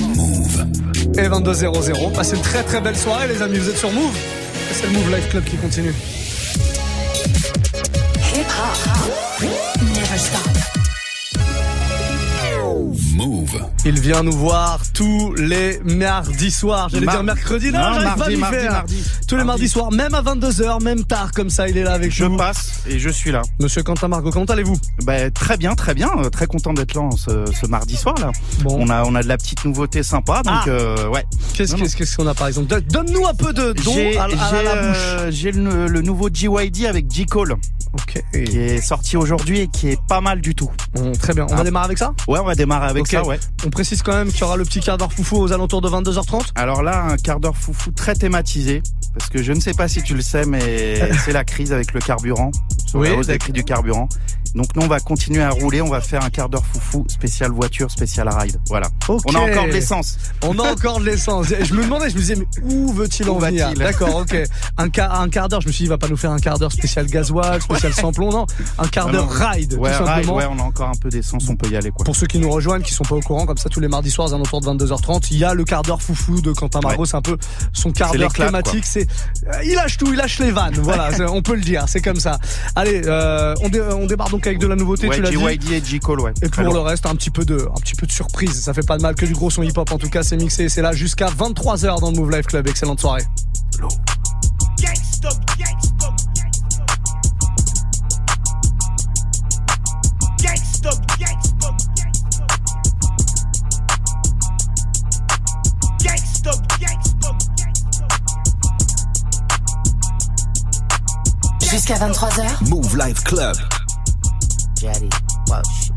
Move. Et 22.00. Passez une très très belle soirée, les amis. Vous êtes sur Move. C'est le Move Life Club qui continue. Hip hop. Il vient nous voir tous les mardis soirs. J'allais dire mercredi, non, non mardi, pas mardi, mardi, Tous les mardis soirs, même à 22h, même tard comme ça, il est là avec je nous. Je passe et je suis là. Monsieur Quentin Margot, comment allez-vous? Ben, Très bien, très bien. Euh, très content d'être là ce, ce, mardi soir là. Bon. On a on a de la petite nouveauté sympa, donc ah. euh, ouais. Qu'est-ce qu'on a par exemple? Donne-nous un peu de don à, à, la bouche. Euh, j'ai le, le, nouveau GYD avec J Cole. Ok. Qui est sorti aujourd'hui et qui est pas mal du tout. très bien. On va ah. démarrer avec ça? Ouais, on va démarrer avec ça, ouais. On précise quand même qu'il y aura le petit quart d'heure foufou aux alentours de 22h30. Alors là, un quart d'heure foufou très thématisé. Parce que je ne sais pas si tu le sais, mais c'est la crise avec le carburant. Sur oui, la hausse des prix du carburant. Donc nous on va continuer à rouler, on va faire un quart d'heure foufou, spécial voiture, spécial ride. Voilà. On a encore de l'essence. On a encore de l'essence. Je me demandais, je me disais, mais où veut-il en venir? D'accord, ok. Un, quart, un quart d'heure, je me suis dit, il va pas nous faire un quart d'heure spécial gasoil, spécial sans plomb, non. Un quart d'heure ride, ouais, tout simplement. ouais, on a encore un peu d'essence, on peut y aller quoi. Pour ceux qui nous rejoignent, qui sont pas au courant, comme ça tous les mardis soirs, à l'entour de 22h30, il y a le quart d'heure foufou de Quentin Margot, c'est un peu son quart d'heure thématique. C'est, euh, il lâche tout, il lâche les vannes, voilà, on peut le dire, c'est comme ça. Allez, euh, on, on démarre donc avec de la nouveauté. Et J. Cole, ouais. Et pour le reste, un petit peu de, un petit peu de surprise. Ça fait pas de mal que du gros son hip hop. En tout cas, c'est mixé. C'est là jusqu'à 23h dans le Move Life Club. Excellente soirée. Jusqu'à 23h. Move Life Club. Jetty, Welsh,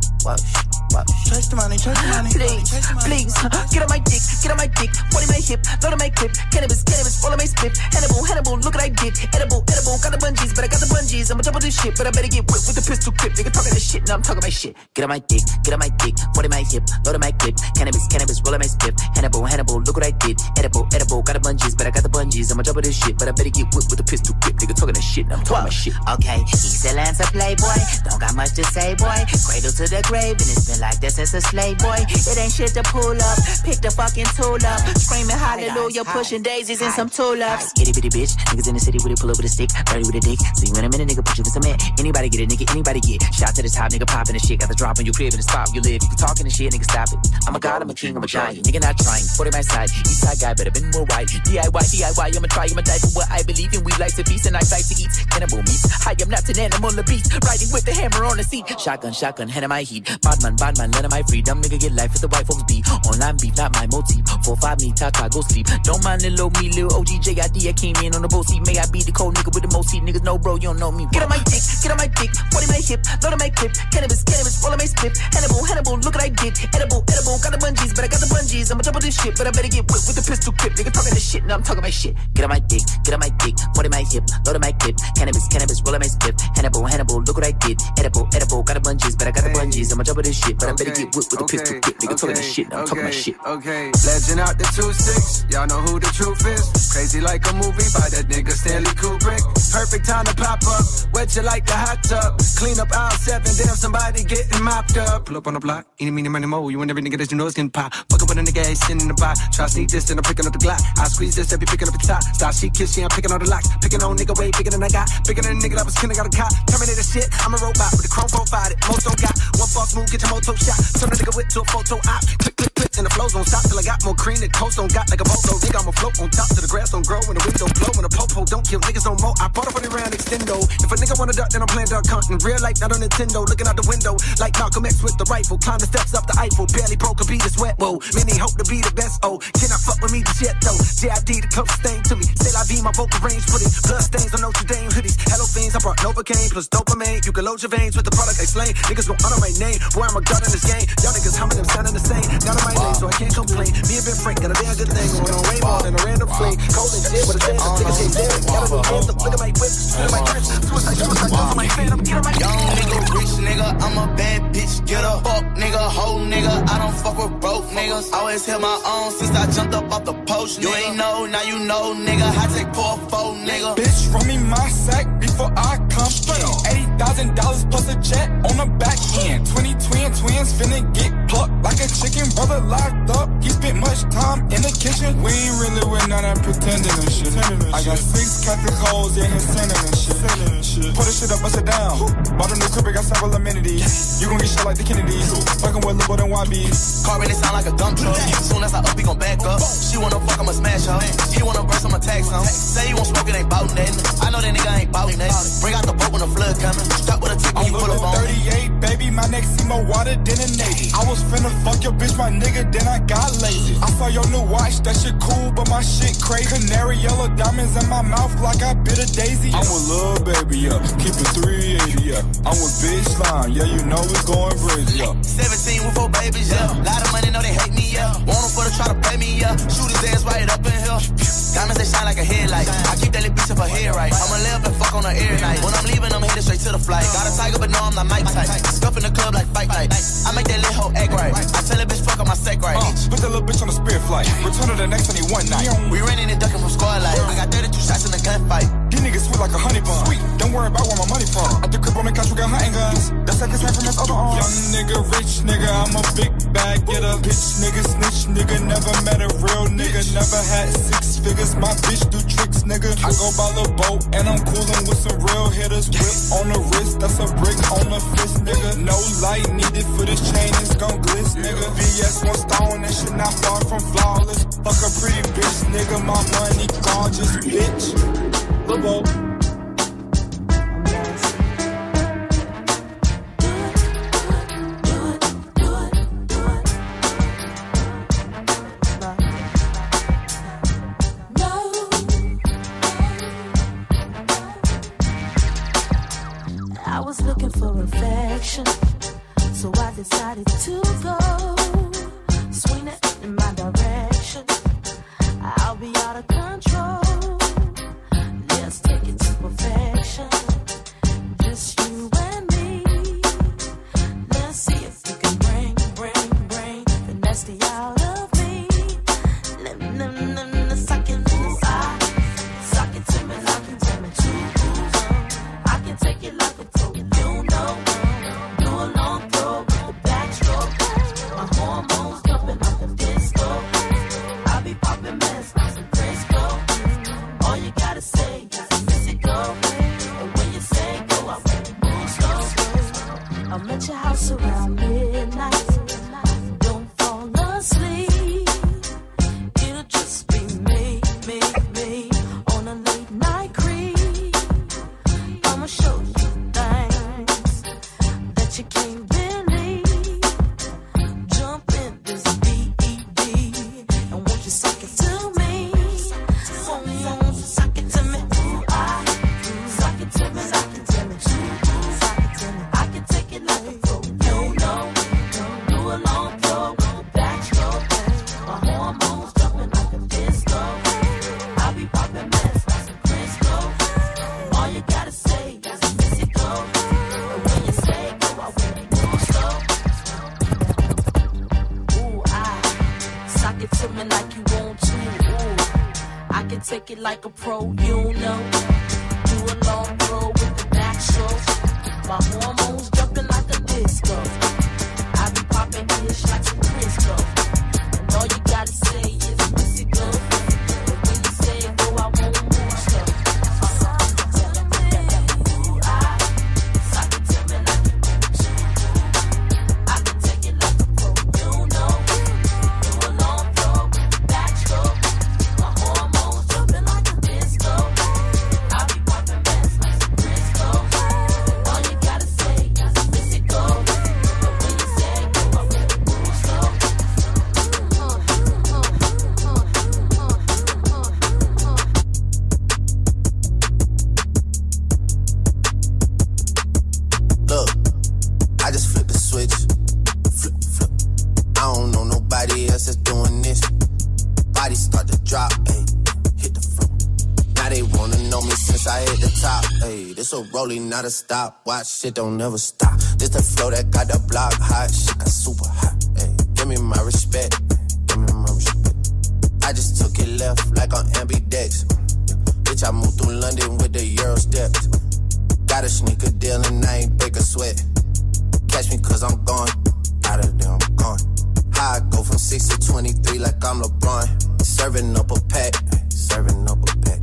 Chase the money, chase the money. Please, please, get on my dick, get on my dick. What in my hip, load on my clip. Cannabis, cannabis, all on my spit. Hannibal, Hannibal, look what I did. Edible, edible, got the bungees, but I got the bungees. I'ma double this shit, but I better get whipped with the pistol clip. Nigga talking this shit, now I'm talking my shit. Get on my dick, get on my dick. What in my hip, load on my clip. Cannabis, cannabis, roll on my spit. Hannibal, Hannibal, look what I did. Edible, edible, got the bungees, but I got the bungees. I'ma double this shit, but I better get whipped with the pistol clip. Nigga talking this shit, now I'm talking my shit. Okay, he's a Lancer playboy, don't got much to say, boy. Cradle to the grave, and it's been like this since a slave boy. It ain't shit to pull up. Pick the fucking tool up. Screaming hallelujah, pushing daisies and some tulips. Itty bitty bitch. Niggas in the city with a pull up with a stick. Dirty with a dick. See you in a minute, nigga. Put you in cement. Anybody get it, nigga. Anybody get. Shot to the top, nigga. Popping the shit. Got the drop on your crib in the spot you live. You talking the shit, nigga. Stop it. I'm a god, I'm a king, I'm a giant. Nigga not trying. 40 my side. East side guy better been more white. DIY, DIY. I'ma try, I'ma die for what I believe in. We like to feast and I like to eat. Cannibal meats. I am not an animal, a beast. Riding with the hammer on the seat. Shotgun, shotgun, hand in my heat. Badman, badman, let my freedom. Nigga get life with the white folks be. Online beef, not my motif. Four five me, Tata, go sleep. Don't mind little me, little OG JID. I came in on the boat seat. May I be the cold nigga with the most seat. Niggas know, bro, you don't know me. Bro. Get on my dick, get on my dick. 40 my hip, load on my clip. Cannabis, cannabis, roll on my split. Hannibal, Hannibal, look what I did. Edible, edible, got the bungees, but I got the bungees. I'ma double this shit, but I better get whipped with the pistol clip. Nigga talking this shit, now I'm talking my shit. Get on my dick, get on my dick. 40 my hip, load on my clip. Cannabis, cannabis, roll on my split. Hannibal, Hannibal, look what I did. Edible, edible, got the bungees, but I got the bungees. I'ma double this shit, but I better get whipped with the pistol clip. Nigga talking this shit, now I'm talking my shit. Okay, legend out the two six. Y'all know who the truth is. Crazy like a movie by that nigga Stanley Kubrick. Perfect time to pop up. Wet you like a hot tub. Clean up aisle seven. Damn, somebody getting mopped up. Pull up on the block. Any, meeny, money, mo. You and every nigga that you know is getting pop. Fuck up with a nigga ain't sitting in the box. Try sneak this, then I'm picking up the Glock. I squeeze this, I be picking up the top. Stop she kiss, yeah, I'm picking all the locks. Picking on nigga way bigger than I got. Bigger than a nigga that was killing, got a cop. Terminator shit, I'm a robot with the chrome profile. Most don't got. One false move, get your moto shot. Turn a nigga whip to a photo op. Click, click, and the flows don't stop till I got more cream The coast don't got like a boat. No nigga, I'ma float on top till the grass don't grow and the wind don't blow and the popo don't kill niggas no more. I bought up on the round extendo. If a nigga wanna duck, then I'm playing duck hunting. Real life, not on Nintendo. Looking out the window like Malcolm X with the rifle. Climb the steps up the Eiffel. Barely broke a beat, it's wet. Whoa, many hope to be the best. Oh, cannot fuck with me yet though. JID the closest thing to me. Say I be my vocal range. Put it blood stains on Notre Dame hoodies. Hello fiends, I brought Novocaine plus dopamine. You can load your veins with the product I slay. Niggas gon' honor my name. Boy, I'm a god in this game. Y'all niggas humming them sounding the same. Not on my name, so I can't complain. Me and Ben Frank got a damn good thing going on way more than a random fling. Cold and shit, but a chance to take a taste there. Gotta be anthem. Look at my whip, look at my dress. Suicide, suicide, suicide, my fan. I'm get on my Young nigga, rich nigga, I'm a bad bitch. Get a fuck nigga, hoe nigga. I don't fuck with broke niggas. I always held my own since I jumped up off the post. You ain't know, now you know, nigga. I take poor four nigga. Bitch, run me my sack before I come through. Eighty thousand dollars plus a jet on the back end. Twenty twin twins finna get plucked like a chicken. Brother locked up. He spent much time in the kitchen. We ain't really with none of pretending and shit. I got six Catholic hoes in his center and shit. Put the shit up, bust it down. Bought a new crib, got several amenities. You gon' get shit like the Kennedys. Fucking with Lil' than YBs. Car really sound like a dump truck. Soon as I up, he gon' back up. She wanna fuck, I'ma smash her. She wanna burst, I'ma tag some. Say you won't smoke, it ain't bout nothing. I know that nigga ain't bout nothing. Bring out the boat when the flood coming. Stop with a tick when you pull up on. 38, baby, my neck see more water than a Navy. I was finna fuck your bitch, my nigga, then I got lazy. I saw your new watch, that shit cool, but my shit crazy. Canary yellow diamonds in my mouth like I bit a daisy. I'm with lil' baby, yeah. Keep it 380, yeah. I'm with bitch line, yeah, you know we going crazy, yeah. 17 with four babies, yeah. Lot of money, know they hate me, yeah. Want them for to try to pay me, yeah. Shoot his ass right up in here. Diamonds, they shine like a headlight. I keep that little bitch up her head right. I'ma up and fuck on her air night. When I'm leaving, I'm headed straight to the flight. Got a tiger, but no, I'm not Mike type. Scuff in the club like fight night. I make that little hoe act right. I tell a bitch fuck on my sack right. Uh, put that little bitch on a spirit flight. Return to the next one, he one night. We running and ducking from squad life. I got 32 shots in the gunfight. Niggas sweet like a honey bun. Sweet, don't worry about where my money from. At the crib on the couch, we got hunting guns. That's like his hand from his other arm. Oh. Young nigga, rich nigga, I'm a big bag getter. Bitch nigga, snitch nigga, never met a real nigga. Never had six figures, my bitch do tricks, nigga. I go by the boat and I'm coolin' with some real hitters. Whip on the wrist, that's a brick on the fist, nigga. No light needed for this chain, it's gon' glitz, nigga. VS one stone, that shit not far from flawless. Fuck a pretty bitch, nigga, my money gorgeous, bitch. The boat. Like a pro, I just flipped the switch. Flip, flip. I don't know nobody else that's doing this. Body start to drop, ayy. Hit the floor. Now they wanna know me since I hit the top. Ayy, this a rolling, not a stop. Watch shit don't never stop. This the flow that got the block hot. Shit got super hot. Ayy, give me my respect. Give me my respect. I just took it left like on ambidex. Bitch, I moved through London with the Euro steps. Got a sneaker deal and I ain't break a sweat. Catch me cause I'm gone. Out of there, I'm gone. High I go from 6 to 23 like I'm LeBron. Serving up a pack, serving up a pack.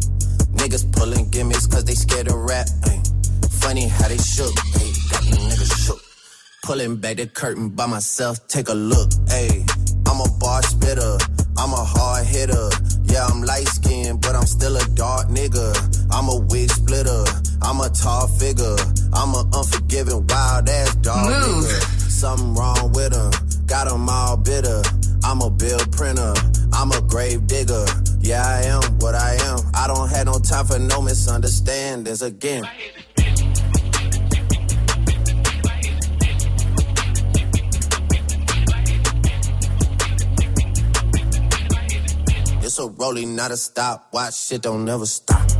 Niggas pulling gimmicks cause they scared of rap. Ay. Funny how they shook, ay. got me niggas shook. Pulling back the curtain by myself, take a look. Ay. I'm a bar spitter, I'm a hard hitter. Yeah, I'm light skinned, but I'm still a dark nigga. I'm a wig splitter. I'm a tall figure. I'm a unforgiving, wild ass dog Move. nigga. Something wrong with him, got him all bitter. I'm a bill printer, I'm a grave digger. Yeah, I am what I am. I don't have no time for no misunderstandings again. It's a rolling, not a stop. Watch shit don't never stop.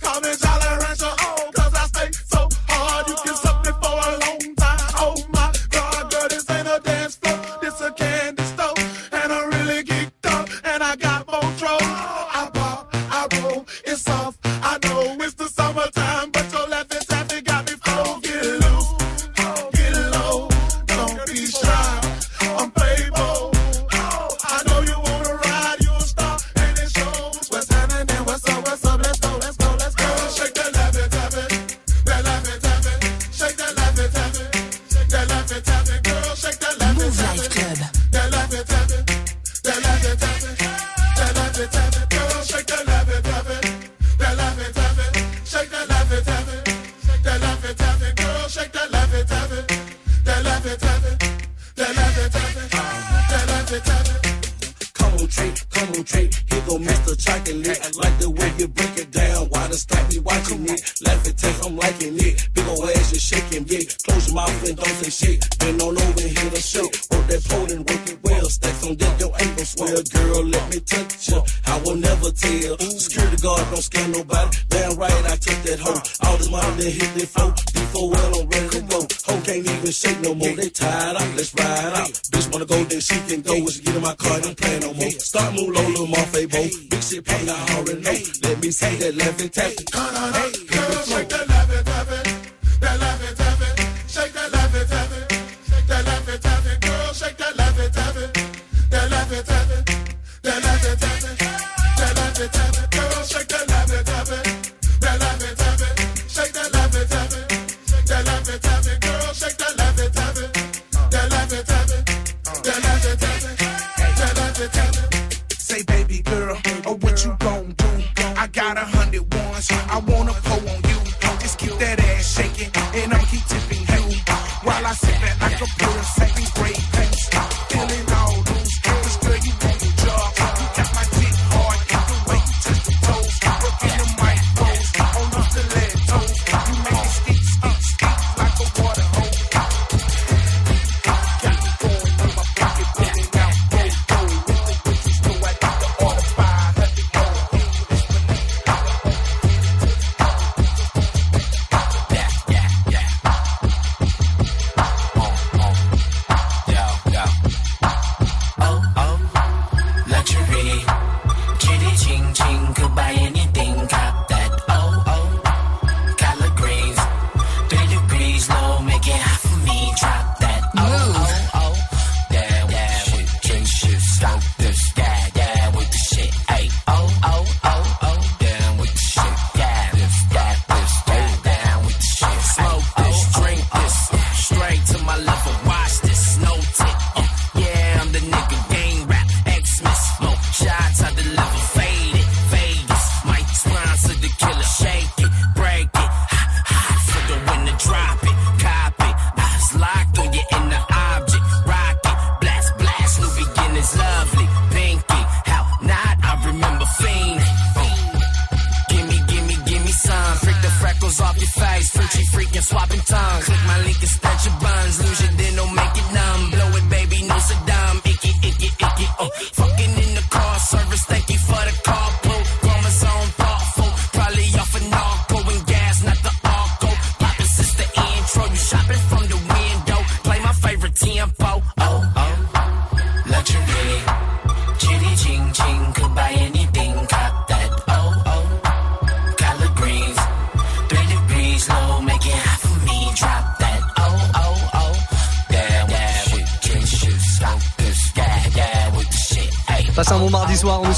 Bo. Big shit pay, already know. Let me see that laughing taffy. Girl, shake that laffy taffy, that taffy, shake that taffy, shake that taffy, girl, shake that laffy taffy, that laffy taffy, that laffy taffy, that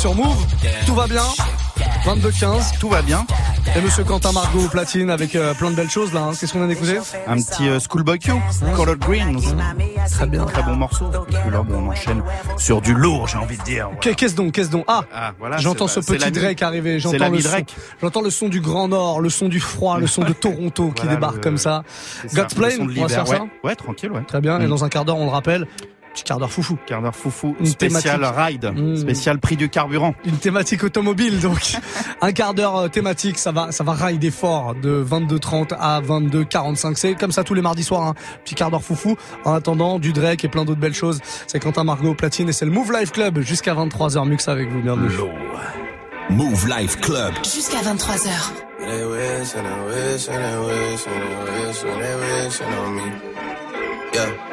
sur Move. Tout va bien 22-15. Tout va bien. Et monsieur Quentin Margot au platine avec euh, plein de belles choses là. hein. Qu'est-ce qu'on vient d'écouter Un petit euh, Schoolboy Q, Colored Green. Très bien. Très bon morceau. Et puis là, bon, on enchaîne sur du lourd, j'ai envie de dire. Voilà. Qu'est-ce donc Qu'est-ce donc? Ah, Ah, voilà, J'entends ce petit Drake arriver. J'entends le son. J'entends le son du Grand Nord, le son du froid, le son de Toronto qui Voilà, débarque le- comme ça. God's Plane, on va se faire ça ouais. Ouais, tranquille, ouais. Très bien. Et Mm. dans un quart d'heure, on le rappelle, petit quart d'heure foufou. Quart d'heure foufou, Une spécial thématique. ride, Mm. spécial prix du carburant. Une thématique automobile, donc un quart d'heure euh, thématique, ça va, ça va rider fort de 22h30 à 22h45. C'est comme ça tous les mardis soirs, un petit quart d'heure foufou. En attendant, du Drake et plein d'autres belles choses. C'est Quentin Margot platine et c'est le Move Life Club jusqu'à 23h. Mux avec vous, bienvenue. Move Life Club. Jusqu'à 23h. They wish and they wish and they wish and they wish and they wishing on me. Yeah.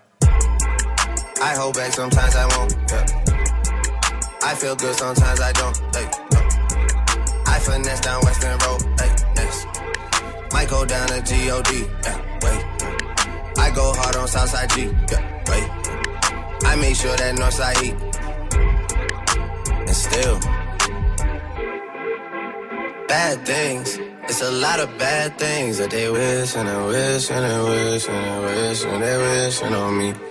I hold back sometimes I won't. Yeah. I feel good sometimes I don't. Hey, no. I finesse down Weston Road. Hey, next. Might go down to God. Yeah, wait. I go hard on Southside G. Yeah, wait. I make sure that Northside heat. And still, bad things. It's a lot of bad things that they wish and they wish and they wish and they wish and they wishing on me.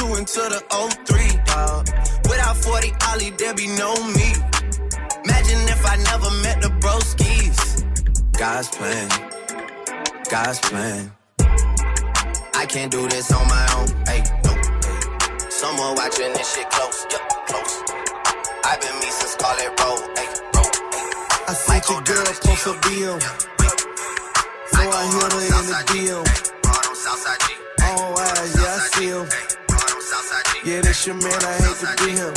Turn the 02 into the 03, dog. Without 40 Ollie, there be no me. Imagine if I never met the broskies. God's plan. God's plan. I can't do this on my own. Hey, no. Hey. Someone watching this shit close. Yep, close. I've been me since Scarlett Road. Hey. Hey. I see your girl post a BM. So I hit her in the DM. All eyes, yeah, I see him. Yeah, that's your man, I hate to be him.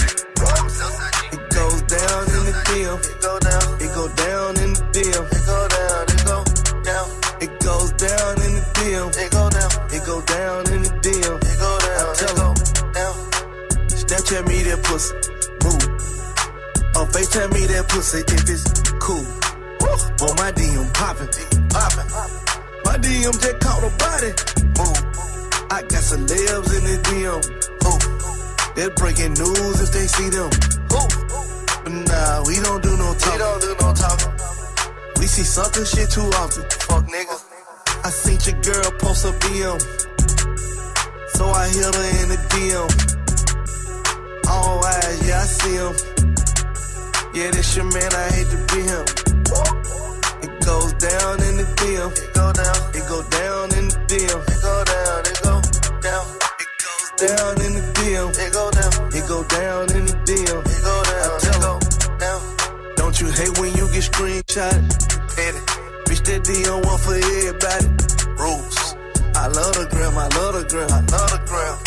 It goes down in the DM. It go down. It go down in the DM. It go down. It go down. It goes down in the DM. It go down. It go down in the DM. It go down. I tell him. Down. Snapchat me that pussy. Move. Or FaceTime me that pussy if it's cool. On my DM poppin', poppin'. My DM just caught a body. Move. I got celebs in the DM. Ooh. They're breaking news if they see them. Ooh. But nah, we don't do no talking. We don't do no talking. We see something shit too often. Fuck niggas. I seen your girl post a BM. So I hit her in the DM. All oh, eyes, yeah, I see him. Yeah, this your man, I hate to be him. It goes down in the DM. It go down. It go down in the DM. It go down. It go down. It down in the DM. It go down. It go down in the DM. It go down. It go down. Don't you hate when you get screenshot? Petty. Bitch, that DM one for everybody. Rules. I love the gram. I love the gram. I love the gram.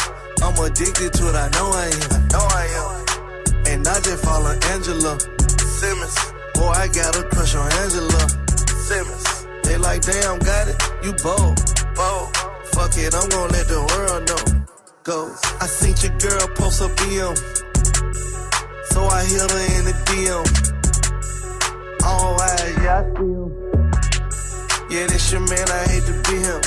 I'm addicted to it. I know I am. I know I am. And I just follow Angela Simmons. Boy, I got a crush on Angela Simmons. They like damn, got it, you bold. bold. Fuck it, I'm gonna let the world know. Go. I seen your girl post a BM. So I hit her in the DM. All eyes, yeah, I see him. Yeah, this your man, I hate to be him.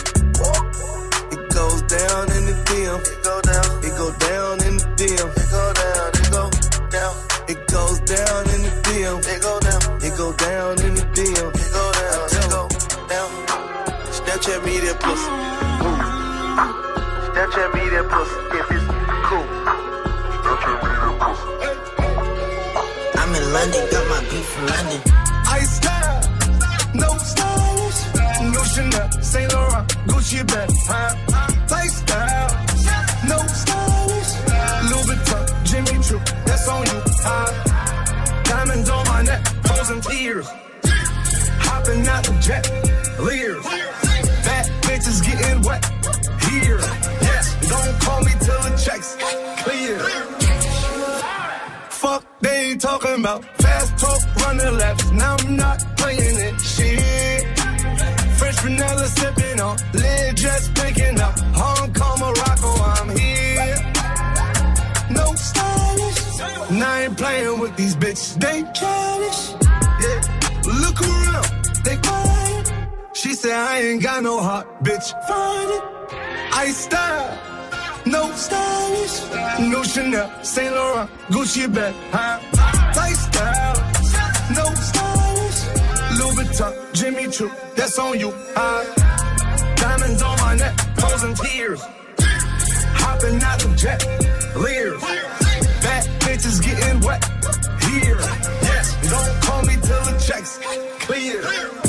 It goes down in the DM. It go down. It go down in the DM. It go down. It go down. It goes down in the DM. It go down. It go down in the DM. It go down. It go down. Snapchat me that pussy. Snapchat me that pussy if it's cool. Snapchat me that pussy. I'm in London, got my beef from London. I style, no stylish, no Chanel, Saint Laurent, Gucci bag, huh? Lifestyle, no stylish, Louis Vuitton, Jimmy Choo, that's on you, huh? Diamonds on my neck, frozen tears, hopping out the jet, no heart, bitch. Find it. I style. No stylish, no Chanel, Saint Laurent, Gucci bag, huh? Lifestyle, no stylish, Louis Vuitton, Jimmy Choo, that's on you, huh? Diamonds on my neck, frozen tears, hopping out the jet, leers, fat bitches getting wet, here, yes, don't call me till the checks clear.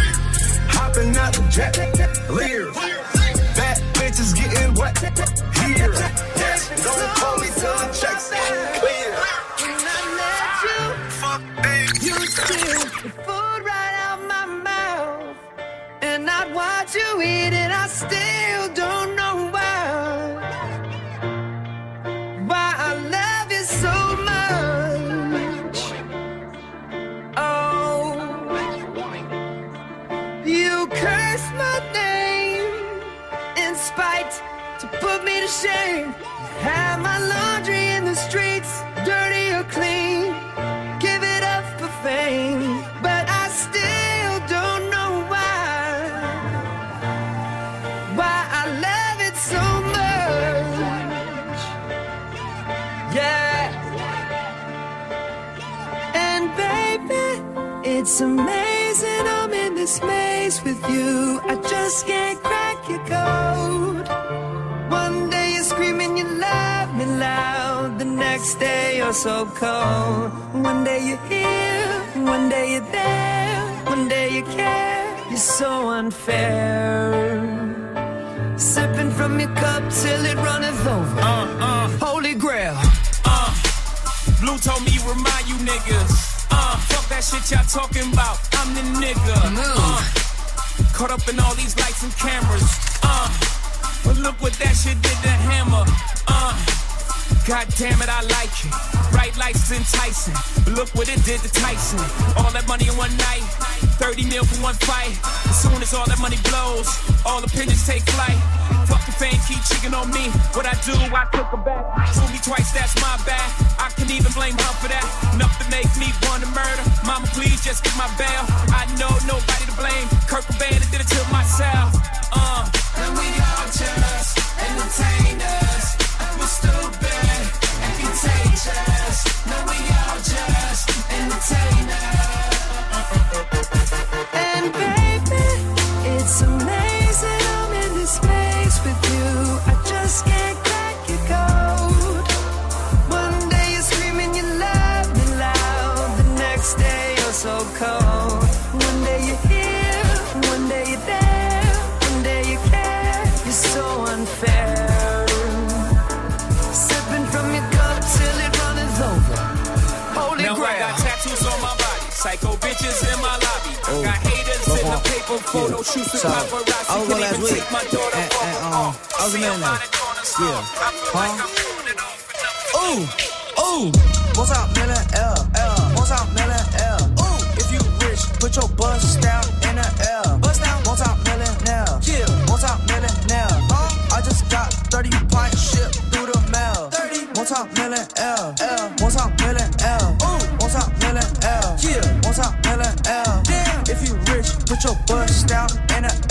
Hopping out the jet, leers, fat bitches getting wet, here, yes, don't call me till the checks clear. When I met you, Fuck, you steal the food right out my mouth. And I'd watch you eat it, I still don't shame. Have my laundry in the streets, dirty or clean. Give it up for fame, but I still don't know why. Why I love it so much. Yeah. And baby, it's amazing I'm in this maze with you. I just can't crack your code. Next day you're so cold. One day you're here, one day you're there. One day you care. You're so unfair. Sipping from your cup till it runneth over. Uh, uh, Holy grail. uh. Blue told me remind you niggas. Uh, fuck that shit y'all talking about. I'm the nigga. Uh, caught up in all these lights and cameras. Uh, but look what that shit did to Hammer. Uh, God damn it, I like it. Bright lights enticing. Look what it did to Tyson. All that money in one night. 30 mil for one fight. As soon as all that money blows, all opinions take flight. Fucking fame keep cheating on me. What I do, I took her back. Fool me twice, that's my bad. I can even blame her for that. Enough to make me want to murder. Mama, please just get my bail. I know nobody to blame. Kurt Cobain I did it to myself. So, I was going last week. And, and, um, I was a man now. Yeah. Huh? Ooh, ooh. What's up, man? So bust out and I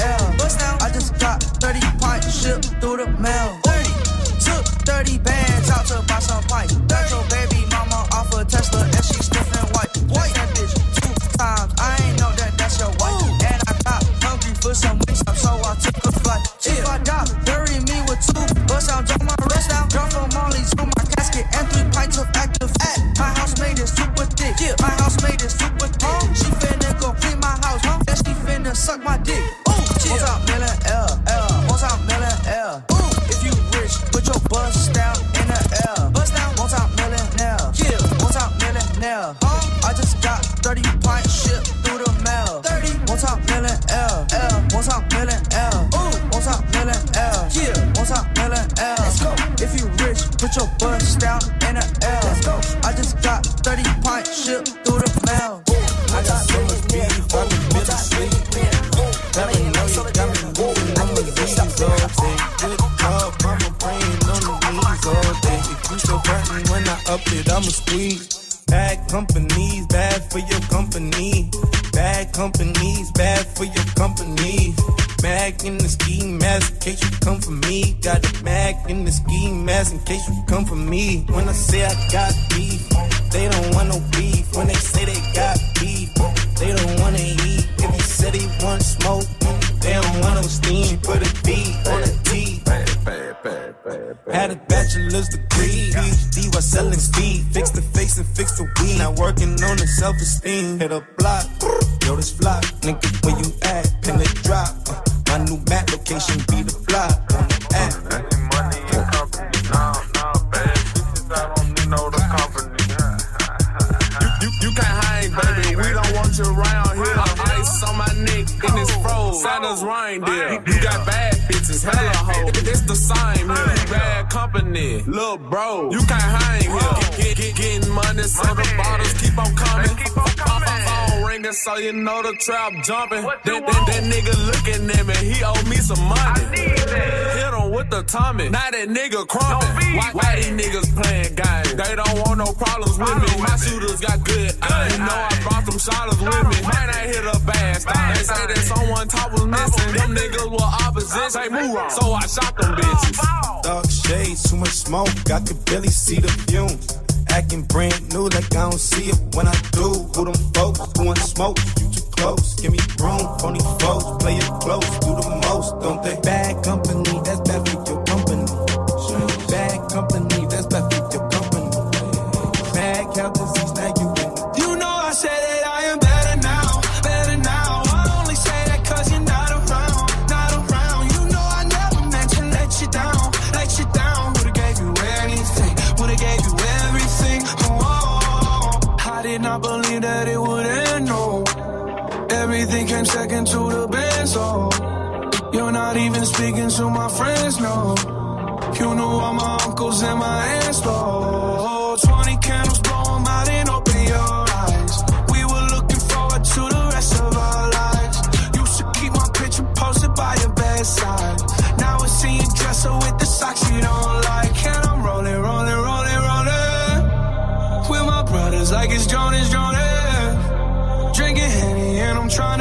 you know the trap jumping. That, that, that, nigga looking at me, he owe me some money. Hit him with the Tommy, now that nigga crumping. Why, why these niggas playing games? They don't want no problems with me. My shooters got good eyes. Know I brought them shotters with me. Might not hit a bad stop. They say that someone top was missing. Them niggas were opposites. They move on. So I shot them bitches. Dark shades, too much smoke. I could barely see the fumes acting brand new like I don't see it when I do. Who them folks? Who want smoke? You too close. Give me room. Phony folks, play it close. Do the most, don't they? Bad company, that's bad for you. that it would end, no. Everything came second to the best, so You're not even speaking to my friends, no. You know all my uncles and my aunts, though.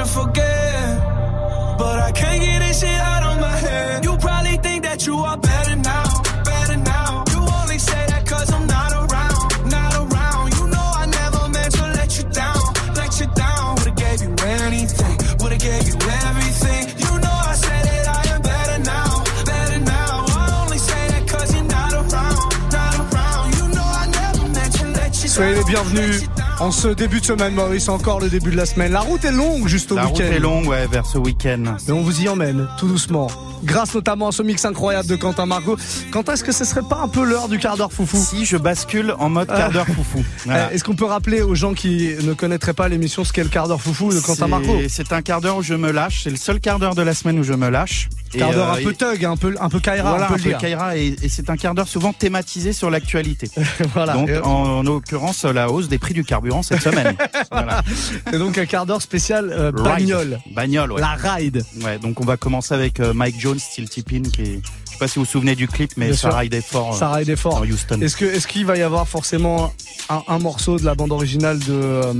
forget. But I can't get this shit out of my head. You probably think that you are better now, better now. You only say that cause I'm not around, not around. You know I never meant to let you down, let you down. Would've gave you anything, would've gave you everything. You know I said it, I am better now, better now. I only say that cause you're not around, not around. You know I never meant to let you down. Soyez les bienvenus. En ce début de semaine, Maurice, encore le début de la semaine. La route est longue juste au La week-end. route est longue, ouais, vers ce week-end. Et on vous y emmène, tout doucement. Grâce notamment à ce mix incroyable de Quentin Margot. Quentin, est-ce que ce serait pas un peu l'heure du quart d'heure foufou Si je bascule en mode quart d'heure foufou. Voilà. Eh, Est-ce qu'on peut rappeler aux gens qui ne connaîtraient pas l'émission ce qu'est le quart d'heure foufou de Quentin Margot C'est un quart d'heure où je me lâche. C'est le seul quart d'heure de la semaine où je me lâche. Quart d'heure euh, un peu et- thug, un peu, un peu Kaira, voilà, un peu. Kaira, et, et c'est un quart d'heure souvent thématisé sur l'actualité. Voilà. Donc, Et- en, en l'occurrence, la hausse des prix du carburant cette semaine. voilà. C'est donc un quart d'heure spécial euh, bagnole. Bagnole, ouais. La ride. Ouais, donc on va commencer avec euh, Mike Jones, Steel Tippin, qui est, sais pas si vous vous souvenez du clip, mais Bien ça sûr. ride fort. euh, Ça ride fort. dans Houston. Est-ce que est-ce qu'il va y avoir forcément un, un morceau de la bande originale de, euh,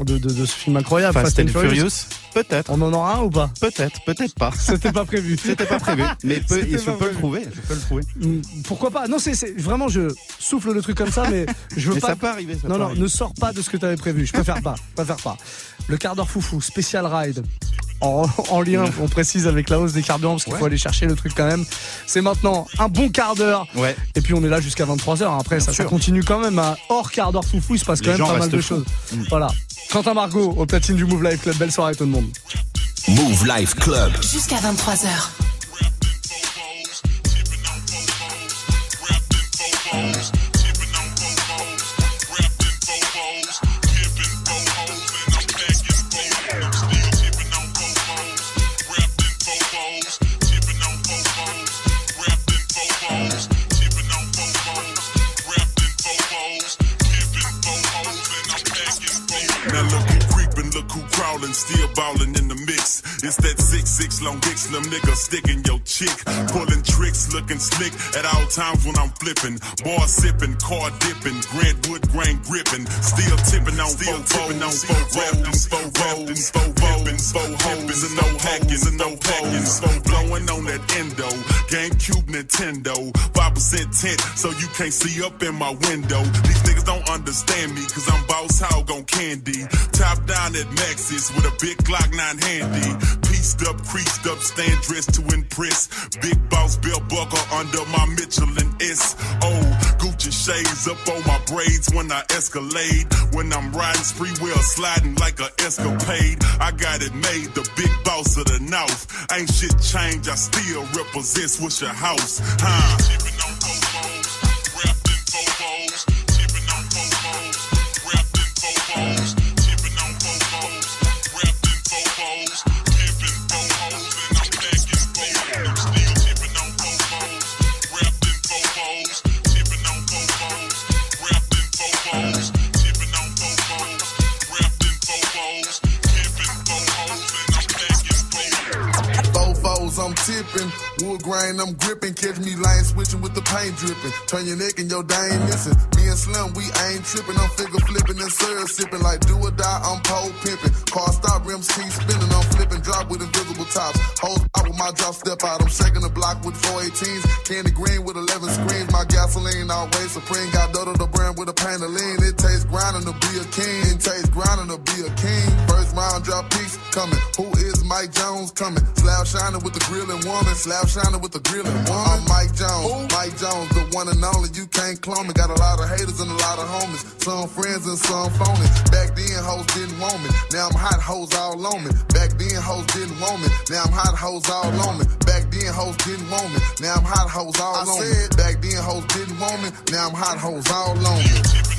de, de, de ce film incroyable Fast and Furious Peut-être. On en aura un ou pas? Peut-être, peut-être pas. C'était pas prévu. C'était pas prévu. Mais peut- je peux prévu. le trouver. Je peux le trouver. Hmm, Pourquoi pas? Non, c'est vraiment je souffle le truc comme ça, mais je veux Mais pas. ça peut arriver, ça non, peut non, arriver. ne sors pas de ce que tu avais prévu. Je préfère pas. Je préfère pas. Le quart d'heure foufou, spécial ride. En, en lien, on précise avec la hausse des carburants parce qu'il faut aller chercher le truc quand même. C'est maintenant un bon quart d'heure. Ouais. Et puis on est là jusqu'à 23h. Après, ça, continue quand même. À hors quart d'heure foufou, il se passe Les quand même pas mal de choses. Mm. Voilà. Quentin Margot au platine du Move Life Club. Belle soirée tout le monde. Move Life Club. Jusqu'à 23h. Still ballin' in the mix. It's that six six long dick slim nigga sticking your chick, pulling tricks, looking slick at all times when I'm flipping. Bar sipping, car dipping, Grant Wood grain gripping, still tipping on still tipping on four rapping, four rapping, four rapping, four hoes and no hacking and no packing, four blowing on that endo, GameCube Nintendo, five percent tint, so you can't see up in my window. These niggas don't understand me, cause I'm boss hog on candy. Top down at Maxis with a big Glock 9 handy. Pieced up, creased up, stand dressed to impress. Big boss belt buckle under my Michelin S. Oh, Gucci shades up on my braids when I escalade. When I'm riding spree wheel sliding like a escapade. I got it made, the big boss of the north. Ain't shit changed, I still represent what's your House. Huh? Tipping. Wood grain, I'm gripping. Catch me line switching with the paint dripping. Turn your neck and your dang missing. Me and Slim, we ain't tripping. I'm figure flipping and syrup sipping. Like do or die, I'm pole pimping. Car stop, rims keep spinning. I'm flipping, drop with invisible tops. Hoes out with my drop, step out. I'm shaking the block with 418s. Candy green with 11 screens. My gasoline always supreme. Got Dodo the brand with a pain lean. It tastes grinding to be a king. It tastes grinding to be a king. First round drop piece coming. Who is Mike Jones coming? Slab shining with the grilling woman. Slab shining with the grilling woman. I'm Mike Jones. Mike Jones, the one and only. You can't clone me. Got a lot of haters and a lot of homies. Some friends and some phony. Back then, hoes didn't want me. Now I'm hot hoes all on me. Back then, hoes didn't want me. Now I'm hot hoes all on me. Back then, hoes didn't want me. Now I'm hot hoes all on me. Back then, hoes didn't want me. Now I'm hot hoes all on me.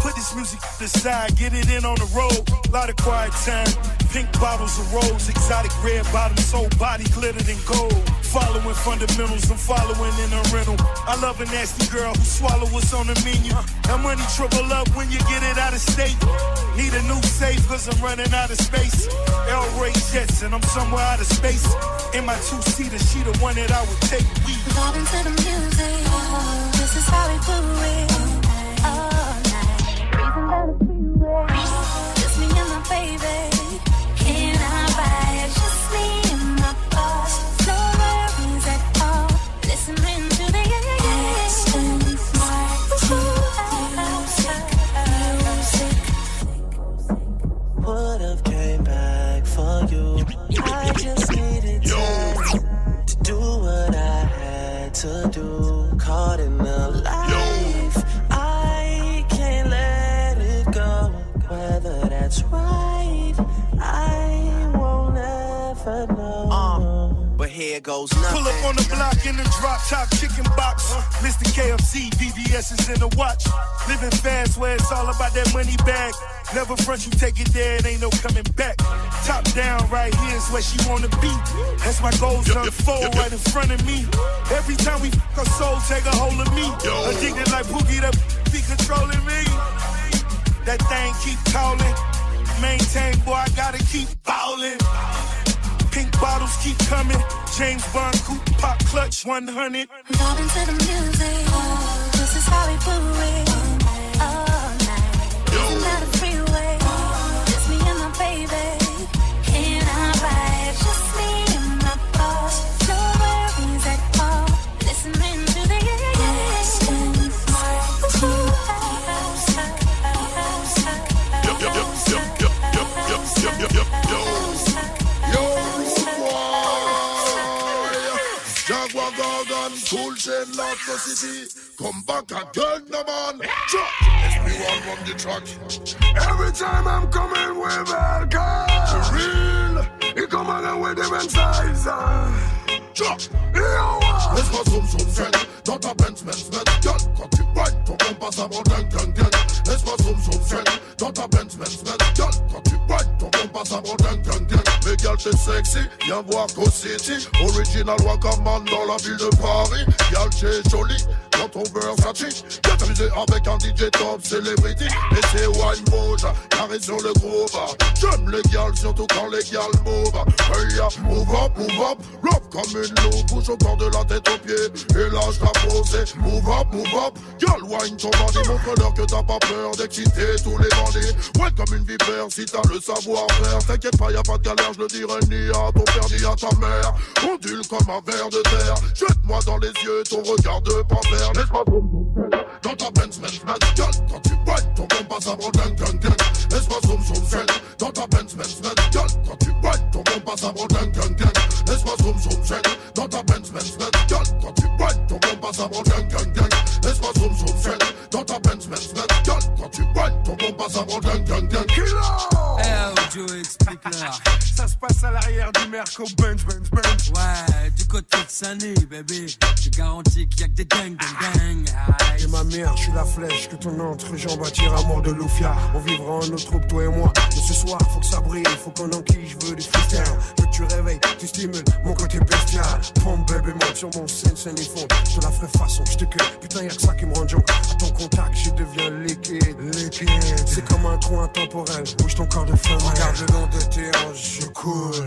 Put this music to the side, get it in on the road. Lot of quiet time. Pink bottles of rose, exotic red bottoms, whole body glittered in gold. Following fundamentals, I'm following in a rental. I love a nasty girl who swallow what's on the menu. That money triple up when you get it out of state. Need a new safe cause I'm running out of space. El Ray Jets and I'm somewhere out of space. In my two-seater, she the one that I would take. We Vibing to the music. Oh, this is how we do it. Know. But here goes nothing. Pull up on the block in the drop top chicken box. Mr. KFC, VVS is in the watch. Living fast where it's all about that money bag. Never front you take it there, it ain't no coming back. Top down, right here's where she wanna be. That's my goals unfold right in front of me. Every time we fuck her soul, take a hold of me. Yo. Addicted like Pookie, that be controlling me. That thing keep calling. Maintain, boy, I gotta keep ballin'. Pink bottles keep coming. James Bond coupe pop clutch 100. Vibing to the music. Oh, this is how we do it. All Chain, Lotto City. Come back again, no man. Chuck, SP1 from the track. Every time I'm coming with Elka. real, he come again with different size. Chuck, Laisse-moi zoom zoom zen Dans ta Benz Benz Benz Girl, tu whine ton compas ça rend dingue dingue dingue Laisse-moi zoom zoom zen Dans ta Benz Benz Benz Girl, quand tu whine ton compas ça rend dingue dingue dingue Mais girl t'es sexy, viens voir Co City. Original Wakaman dans la ville de Paris. Girl t'es jolie, dans ton Versace Viens t'amuser avec un DJ top celebrity. Et c'est wine mode, carré sur le groove J'aime les gals, surtout quand les gals move Hey ya, move up, move up. Love comme une loupe, bouge au corps de la tête aux pieds. Et là je t'ai posé, move up, move up. Girl, wine ton bandit, montre-leur que t'as pas peur d'exciter tous les bandits. Ouais comme une vipère, si t'as le savoir-faire. T'inquiète pas, y'a pas de galère, je le dirai ni à ton père ni à ta mère. Ondule comme un ver de terre. Jette-moi dans les yeux ton regard de panthère. Laisse-moi dans ta Benz Benz Benz quand tu whine, ton compas ça rend dingue dingue dingue Laisse-moi zoom zoom dans ta Benz Benz Benz quand tu whine, ton compas ça rend dingue dingue dingue Laisse-moi zoom zoom dans ta Benz Benz Benz quand tu whine, ton compas ça rend dingue dingue dingue Laisse-moi zoom zoom dans ta Benz Benz Benz Whine, ton dingue dingue Eh, Joe, explique-leur. Ça se passe à l'arrière du Merco Benz Benz Benz Ouais, du côté de Sunny, bébé. Je garantis qu'il y a que des gangs, gang, gang. Et ma mère, je suis la flèche que ton entrejambe attire à mort de Lufia. On vivra en autre troupe, toi et moi. Mais ce soir, faut que ça brille, faut qu'on enquille, je veux. Je veux que tu réveilles, tu stimules mon côté bestial. Pompe, bébé, monte sur mon scène, scène et fond. Je te la ferai façon, je te cueille. Putain, y'a que ça qui me rend ton contact, je deviens liquide. Liquide. C'est comme un trou intemporel. Bouge ton corps de flamme. Regarde le long de tes hanches, je coule.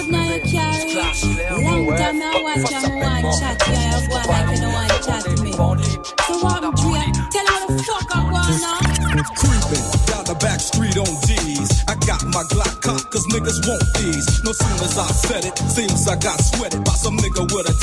Long time I like the. Creeping down the back street on I got my Glock niggas want these. No sooner I said it, seems I got sweated by some nigga with a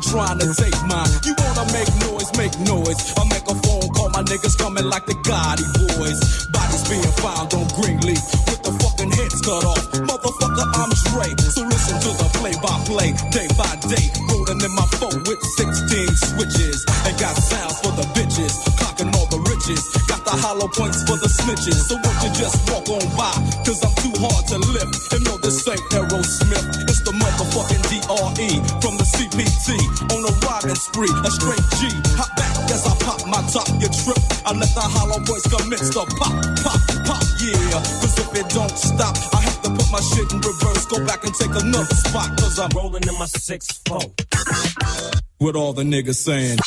trying to take mine. You wanna make noise, make noise. I make a phone call, my niggas coming like the Gotti boys. Bodies being found on Greenleaf with the heads cut off. Motherfucker, I'm Dre. So listen to the play by play, day by day. Rolling in my phone with 16 switches. And got sounds for the bitches, clocking all the riches. Got the hollow points for the snitches. So won't you just walk on by? Cause I'm too hard to lift. And no, this ain't Aerosmith. It's the motherfucking DRE from the CPT. On a riding spree, a straight G. Hop back as I pop my top, you trip. I let the hollow boys commence to pop, pop, yeah. Cause if it don't stop, I have to put my shit in reverse. Go back and take another spot. Cause I'm rolling in my 6-4. With all the niggas saying.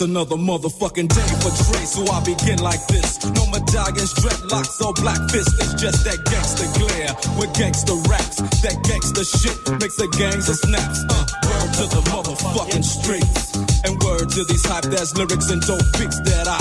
Just another motherfucking day for Dre, so I begin like this. No medallions, dreadlocks, or black fists. It's just that gangster glare with gangster raps. That gangster shit makes the gangs of snaps. Uh, word to the motherfucking streets. And word to these hype that's lyrics and dope beats that I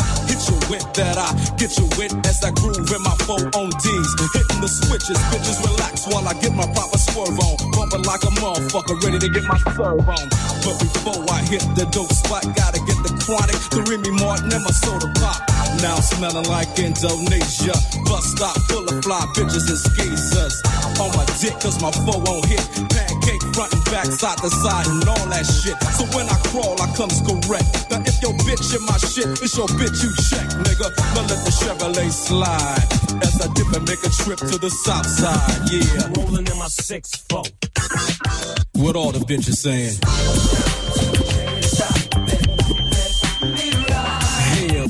with, that I get you with as I groove in my four on D's. Hitting the switches, bitches relax while I get my proper swerve on. Bumping like a motherfucker, ready to get my serve on. But before I hit the dope spot, gotta get the chronic, the Remy Martin and my soda pop. Now smelling like Indonesia. Bus stop full of fly bitches and skeezers. On my dick, cause my foe won't hit. Pancake front and back, side to side, and all that shit. So when I crawl, I comes correct. Now if your bitch in my shit, it's your bitch you check, nigga. Now let the Chevrolet slide. As I dip and make a trip to the south side, yeah. Rolling in my 6-4. What all the bitches saying? Hell yeah.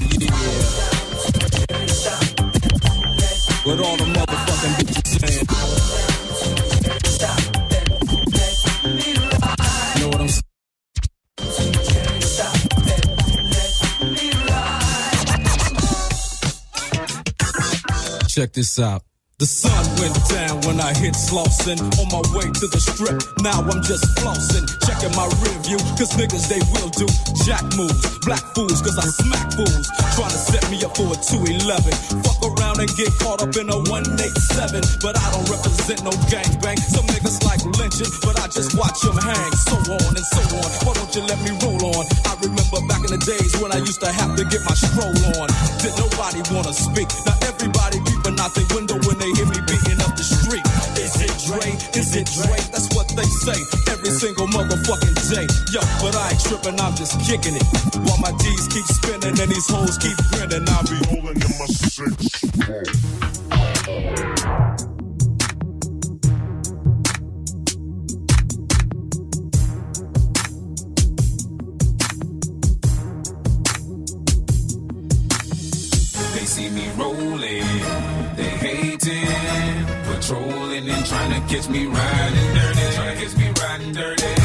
What all the Check this out. The sun went down when I hit Slauson on my way to the strip. Now I'm just flossing, checking my rear view, cause niggas they will do jack moves, black fools, cause I smack fools, trying to set me up for a 211. Fuck around and get caught up in a 187, but I don't represent no gangbang. Some niggas like lynching, but I just watch them hang, so on and so on. Why don't you let me roll on? I remember back in the days when I used to have to get my stroll on. Did nobody wanna speak? Now everybody peeping out the window when they hear me beating up the street. Is it Dre? Is it Dre? That's what they say every single motherfucking day. Yo, but I ain't tripping, I'm just kicking it. While my D's keep spinning and these hoes keep grinning, I'll be rolling in my six. They see me rolling, catch me riding dirty, trying to catch me riding dirty,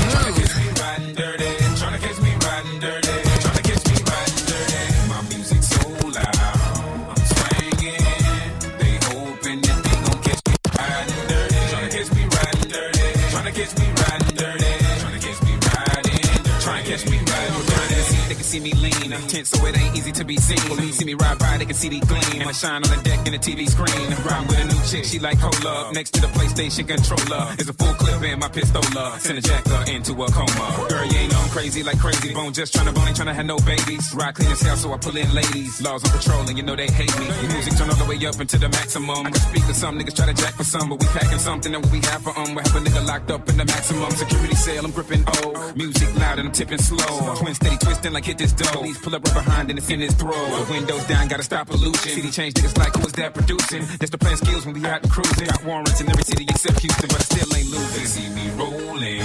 see me lean, tense so it ain't easy to be seen. Police see me ride by, they can see the gleam. And I shine on the deck in the TV screen. Ride with a new chick, she like hold up. Next to the PlayStation controller is a full clip in my pistola. Send a jacker into a coma. Girl, you ain't I'm crazy like crazy bone. Just tryna bone, ain't tryna have no babies. Ride clean as hell, so I pull in ladies. Laws on patrol, and you know they hate me. Music turn all the way up into the maximum. Speak to some niggas try to jack for some, but we packing something that we have for um. We have a nigga locked up in the maximum security cell. I'm gripping O. Music loud and I'm tipping slow. Twin steady twisting like hit this dough. Police pull up right behind and it's in his throat. The windows down, gotta stop pollution. City change niggas like who's that producing? That's the plan skills when we out cruising. Got warrants in every city except Houston, but I still ain't losing. They see me rolling,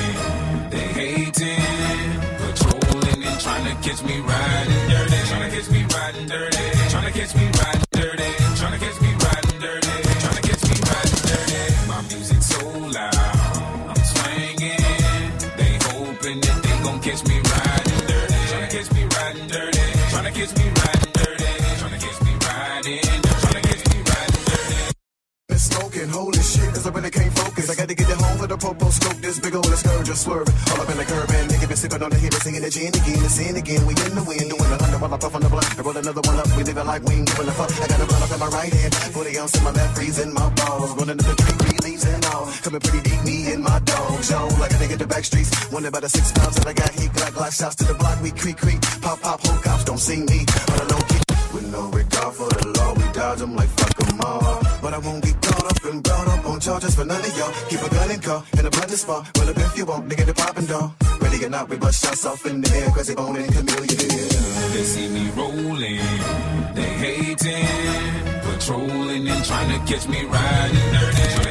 they hating, patrolling and trying to catch me riding dirty, trying to catch me riding dirty, trying to catch me popo scope. This big old scourge just swerving. All up in the curb and nigga been sipping on the hit and singing the gin again. The sin again. We in the wind doing a hundred while I puff on the blunt. I roll another one up. We living like we ain't giving a fuck. I got a blunt up in my right hand. 40 ounce in my left, freezing my balls. Running to the tree, leaves and all. Coming pretty deep, me and my dog. Zone like a nigga the back streets. Wonder about the six pounds that I got heat. Glock, glock shots to the block. We creep, creep. Pop, pop, whole cops don't see me. But I know keep. With no regard for the law, we dodge them like fuck them all. But I won't get caught up and brought up on charges for none of y'all. Keep a gun and car and a blood spot. Well, if you want, nigga, the poppin' dog. Ready or not, we bust shots off in the air, cause they bone and chameleon. They see me rolling, they hating, patrolling and trying to catch me riding dirty.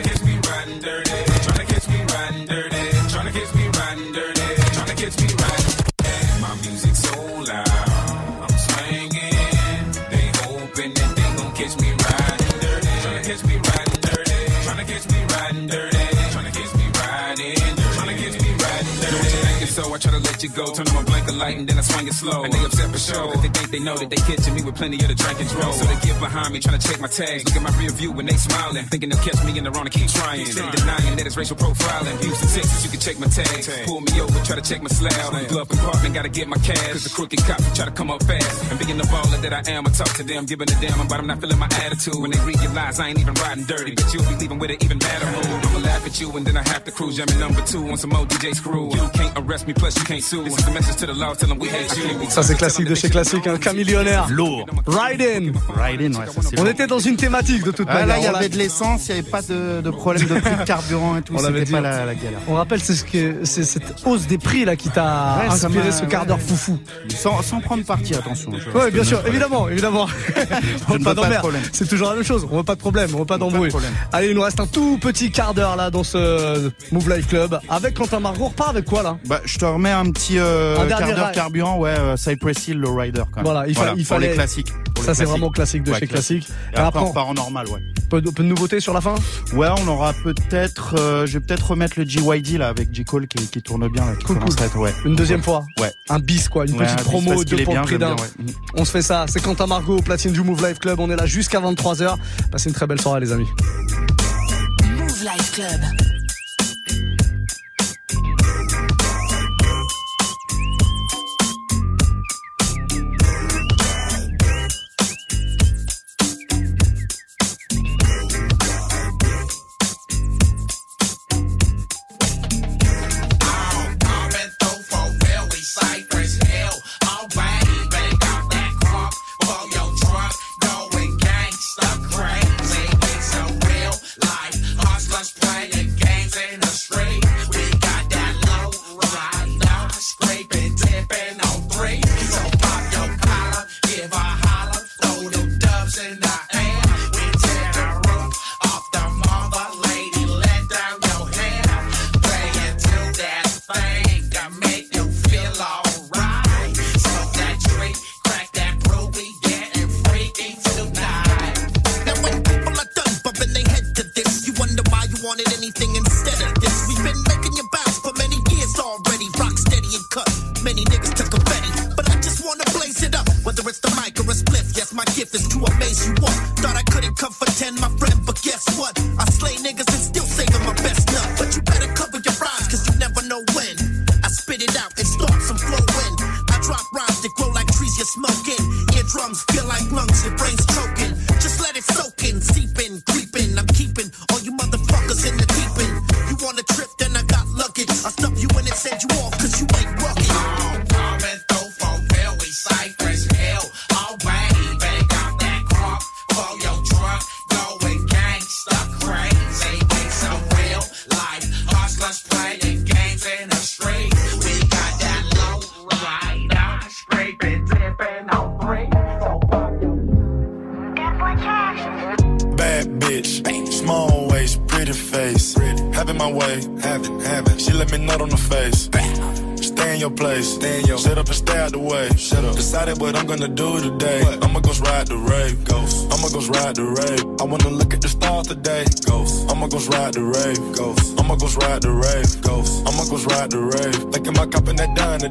Let you go. Turn on my blanket light and then I swing it slow. And they upset for sure. Cause they think they know that they catching me with plenty of the drink and drove. So they get behind me trying to check my tags. Look at my rear view when they smiling. Thinking they'll catch me in the wrong and keep trying. They denying that it's racial profiling. Houston, Texas, you can check my tags. Pull me over, try to check my slab. The glove compartment, gotta get my cash. Cause the crooked cops try to come up fast. And being the baller that I am, I talk to them, giving a damn about I'm not feeling my attitude. When they realize I ain't even riding dirty, but you'll be leaving with an even madder mood. I'ma laugh at you and then I have to cruise. Jamming number two on some old DJ screw. You can't arrest me, plus you can't Ça c'est classique de chez classique, un camillionnaire. Lourd. Ride in. Ride in, ouais, ça c'est On était dans une thématique de toute Ah, manière. là, il y avait de l'essence, il n'y avait pas de, de problème de prix de carburant et tout. On dit. pas la, la galère. On rappelle, c'est ce que c'est cette hausse des prix là qui t'a Ouais, inspiré ce quart d'heure ouais. foufou. Sans, sans prendre parti, attention. Oui, bien sûr, évidemment, évidemment. on ne veut pas d'emmerde. problème. C'est toujours la même chose. On veut pas de problème, on veut pas d'embrouille. Allez, il nous reste un tout petit quart d'heure là dans ce Move Life Club avec Quentin Margot. On repart avec quoi là? Bah, je te remets un petit euh, Un dernier quart d'heure carburant, ouais, euh, Cypress Hill, le Rider quand même. Voilà, il, fa- il pour fallait. les classiques. Pour Ça c'est vraiment classique de Ouais, chez classique. Et après, on part en normal, ouais. Peu de, peu de nouveautés sur la fin? Ouais, on aura peut-être, euh, je vais peut-être remettre le GYD là avec J Cole qui, qui tourne bien là, qui Cool, cool. ouais. Une deuxième fois. Ouais. Un bis quoi, une Ouais, petite promo, est pour prix d'un. ouais. On se fait ça. C'est Quentin Margot au platine du Move Life Club. On est là jusqu'à 23h. Passez une très belle soirée les amis. Move Life Club.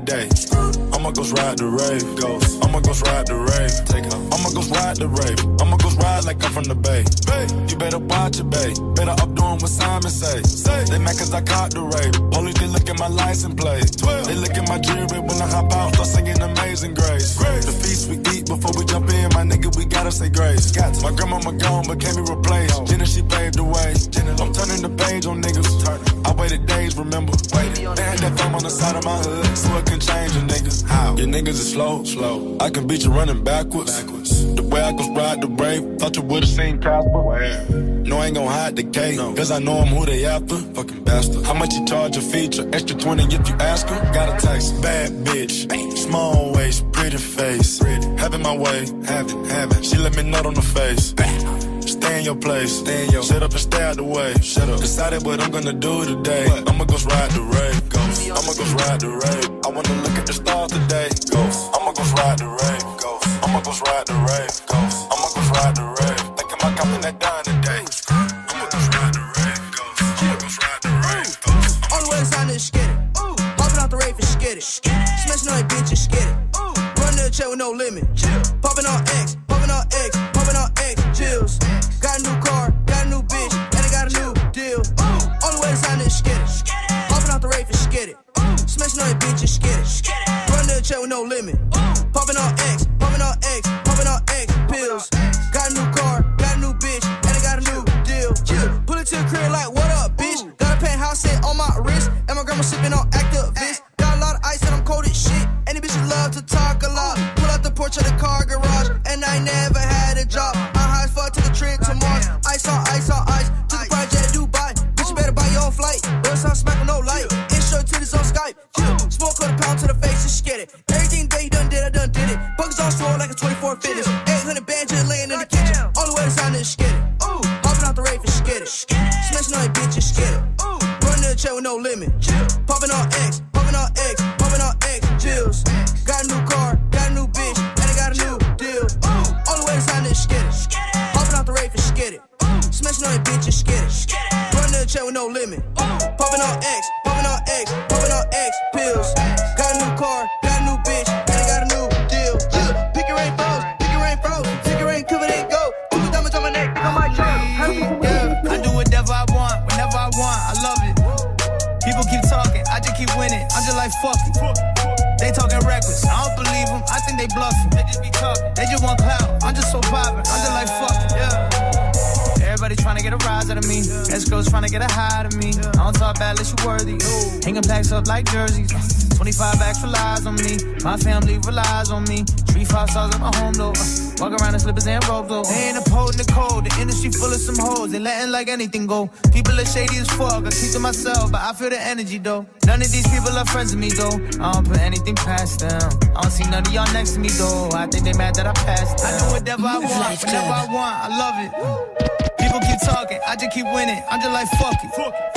That gotta say grace. Got. My grandmama gone, but can't be replaced. Oh. Jenna, she paved the way. I'm turning the page on niggas. I waited days, remember? They had that thumb on the side of my hood, so it can change a nigga. How? Your niggas is slow, slow. I can beat you running backwards. backwards. The way I can ride the brave, thought you would've seen Casper. Where? No, I ain't gon' hide the cake, no. cause I know I'm who they after. Fucking bastard. How much you charge a feature? Extra 20 if you ask her. Got a text, bad bitch. Small waist, pretty face. Having my way, having, having. She let me nut on the face. Stay in your place. Stay in your Shut up and stay out the way. Shut up. Decided what I'm gonna do today. What? I'ma go ride the rave. Ghost. I'ma go ride the rave. I wanna look at the stars today. Ghost. I'ma go ride the rave. Ghost. I'ma go ride the rave. Ghost. I'ma go ride the rave. Thinking about copping that dime Chair with no limit. Popping on X, popping on X, popping on X, chills. Got a new car, got a new bitch, and I got a new deal. On the way to sign this skid it. Popping out the rave and skid it. Smashing on that bitch and skid it. Run to the chair with no limit. On X, up like jerseys. 25 bags relies on me. My family relies on me. Three five stars at my home though. Walk around in slippers and robes though. They ain't upholding the code. The industry full of some hoes. They letting like anything go. People are shady as fuck. I keep to myself, but I feel the energy though. None of these people are friends with me though. I don't put anything past them. I don't see none of y'all next to me though. I think they mad that I passed. Them. I do whatever I want, whenever I want. I love it. People keep talking, I just keep winning. I'm just like fuck it. They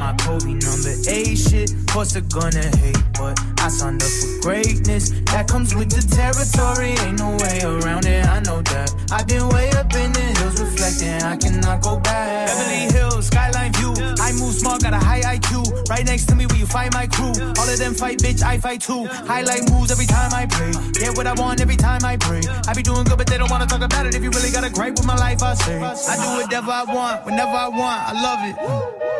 My Kobe number eight shit. Course they're gonna hate, but I signed up for greatness. That comes with the territory, ain't no way around it. I know that. I've been way up in the hills, reflecting. I cannot go back. Beverly Hills, skyline view. I move smart, got a high IQ. Right next to me, where you find my crew. All of them fight, bitch, I fight too. Highlight moves every time I pray. Get what I want every time I pray. I be doing good, but they don't wanna talk about it. If you really got a gripe with my life, I say. I do whatever I want, whenever I want. I love it.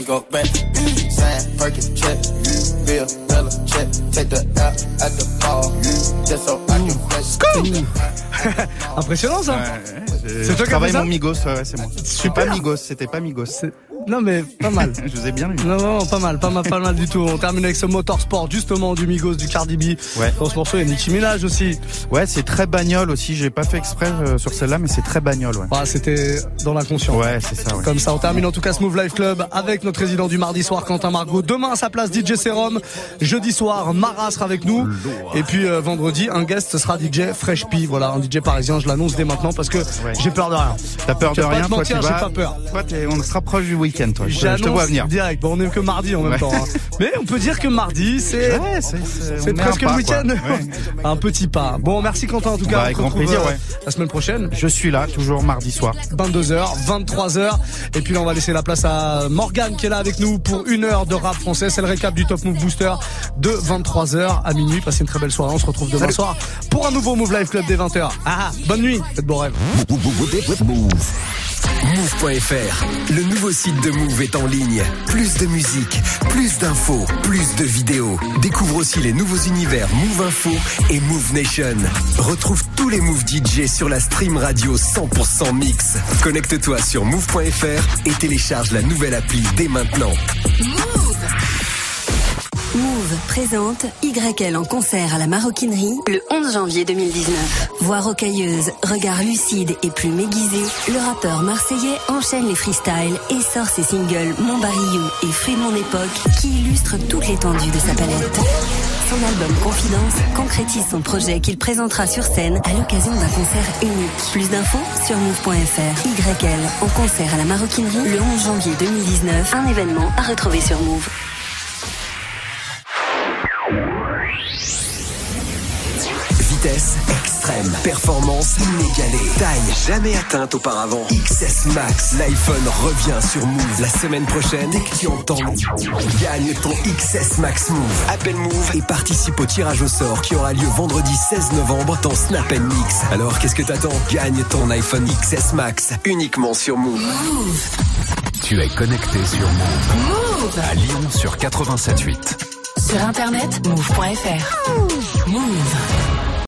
Can't go back. Saying, Fergie check, Bill Bella check. Take the L at the ball. Just so I can flex. Impressionnant ça. C'est toi qui as travaille fait ça mon Migos, ouais, c'est moi. Je suis pas Migos, c'était pas Migos. Non mais pas mal. Je vous ai bien eu. Non, non, pas mal, pas mal, pas mal du tout. On termine avec ce motorsport, justement, du Migos, du Cardi B. Ouais. Dans ce morceau, il y a Nicki Minaj aussi. Ouais, c'est très bagnole aussi. J'ai pas fait exprès euh, sur celle-là, mais c'est très bagnole, ouais. Voilà, c'était dans l'inconscient. Ouais, c'est ça, ouais. Comme ça, on termine en tout cas ce Move Life Club avec notre résident du mardi soir, Quentin Margot. Demain, à sa place, DJ Serum. Jeudi soir, Mara sera avec nous. Et puis, euh, vendredi, un guest, ce sera DJ Fresh P. Voilà, un DJ parisien. Je l'annonce dès maintenant parce que j'ai peur de rien. T'as peur de rien, te toi, mentir, tu j'ai vas. pas peur. Toi, on se rapproche du week-end, toi. Je, te- vois venir. Direct. Bon, on est que mardi en même Ouais. temps. hein. Mais on peut dire que mardi, c'est Ouais, presque pas, le week-end. Ouais. un petit pas. Bon, merci Quentin en tout cas. Bah, avec grand plaisir, euh, ouais. La semaine prochaine. Je suis là, toujours mardi soir. 22h, 23h. Et puis là, on va laisser la place à Morgane qui est là avec nous pour une heure de rap français. C'est le récap du Top Move Booster de 23h à minuit. Passez une très belle soirée. On se retrouve demain Salut. soir pour un nouveau Move Live Club dès 20h. Ah, ah, bonne nuit. Faites beaux rêves. Le nouveau site de Move est en ligne. Plus de musique, plus d'infos, plus de vidéos. Découvre aussi les nouveaux univers Move Info et Move Nation. Retrouve tous les Move DJ sur la stream radio 100% mix. Connecte-toi sur Move.fr et télécharge la nouvelle appli dès maintenant. Move présente YL en concert à la maroquinerie le 11 janvier 2019. Voix rocailleuse, regard lucide et plume aiguisée, le rappeur marseillais enchaîne les freestyles et sort ses singles Mon Barillou et Fruit mon époque qui illustrent toute l'étendue de sa palette. Son album Confidence concrétise son projet qu'il présentera sur scène à l'occasion d'un concert unique. Plus d'infos sur move.fr. YL en concert à la maroquinerie le 11 janvier 2019. Un événement à retrouver sur Move. Extrême, performance inégalée, taille jamais atteinte auparavant. XS Max, l'iPhone revient sur Move la semaine prochaine. Dès que tu entends, gagne ton XS Max Move. Appelle Move et participe au tirage au sort qui aura lieu vendredi 16 novembre dans Snap Mix. Alors qu'est-ce que t'attends? Gagne ton iPhone XS Max uniquement sur Move. Tu es connecté sur Move. À Lyon sur 87.8. Sur internet, move.fr. Move.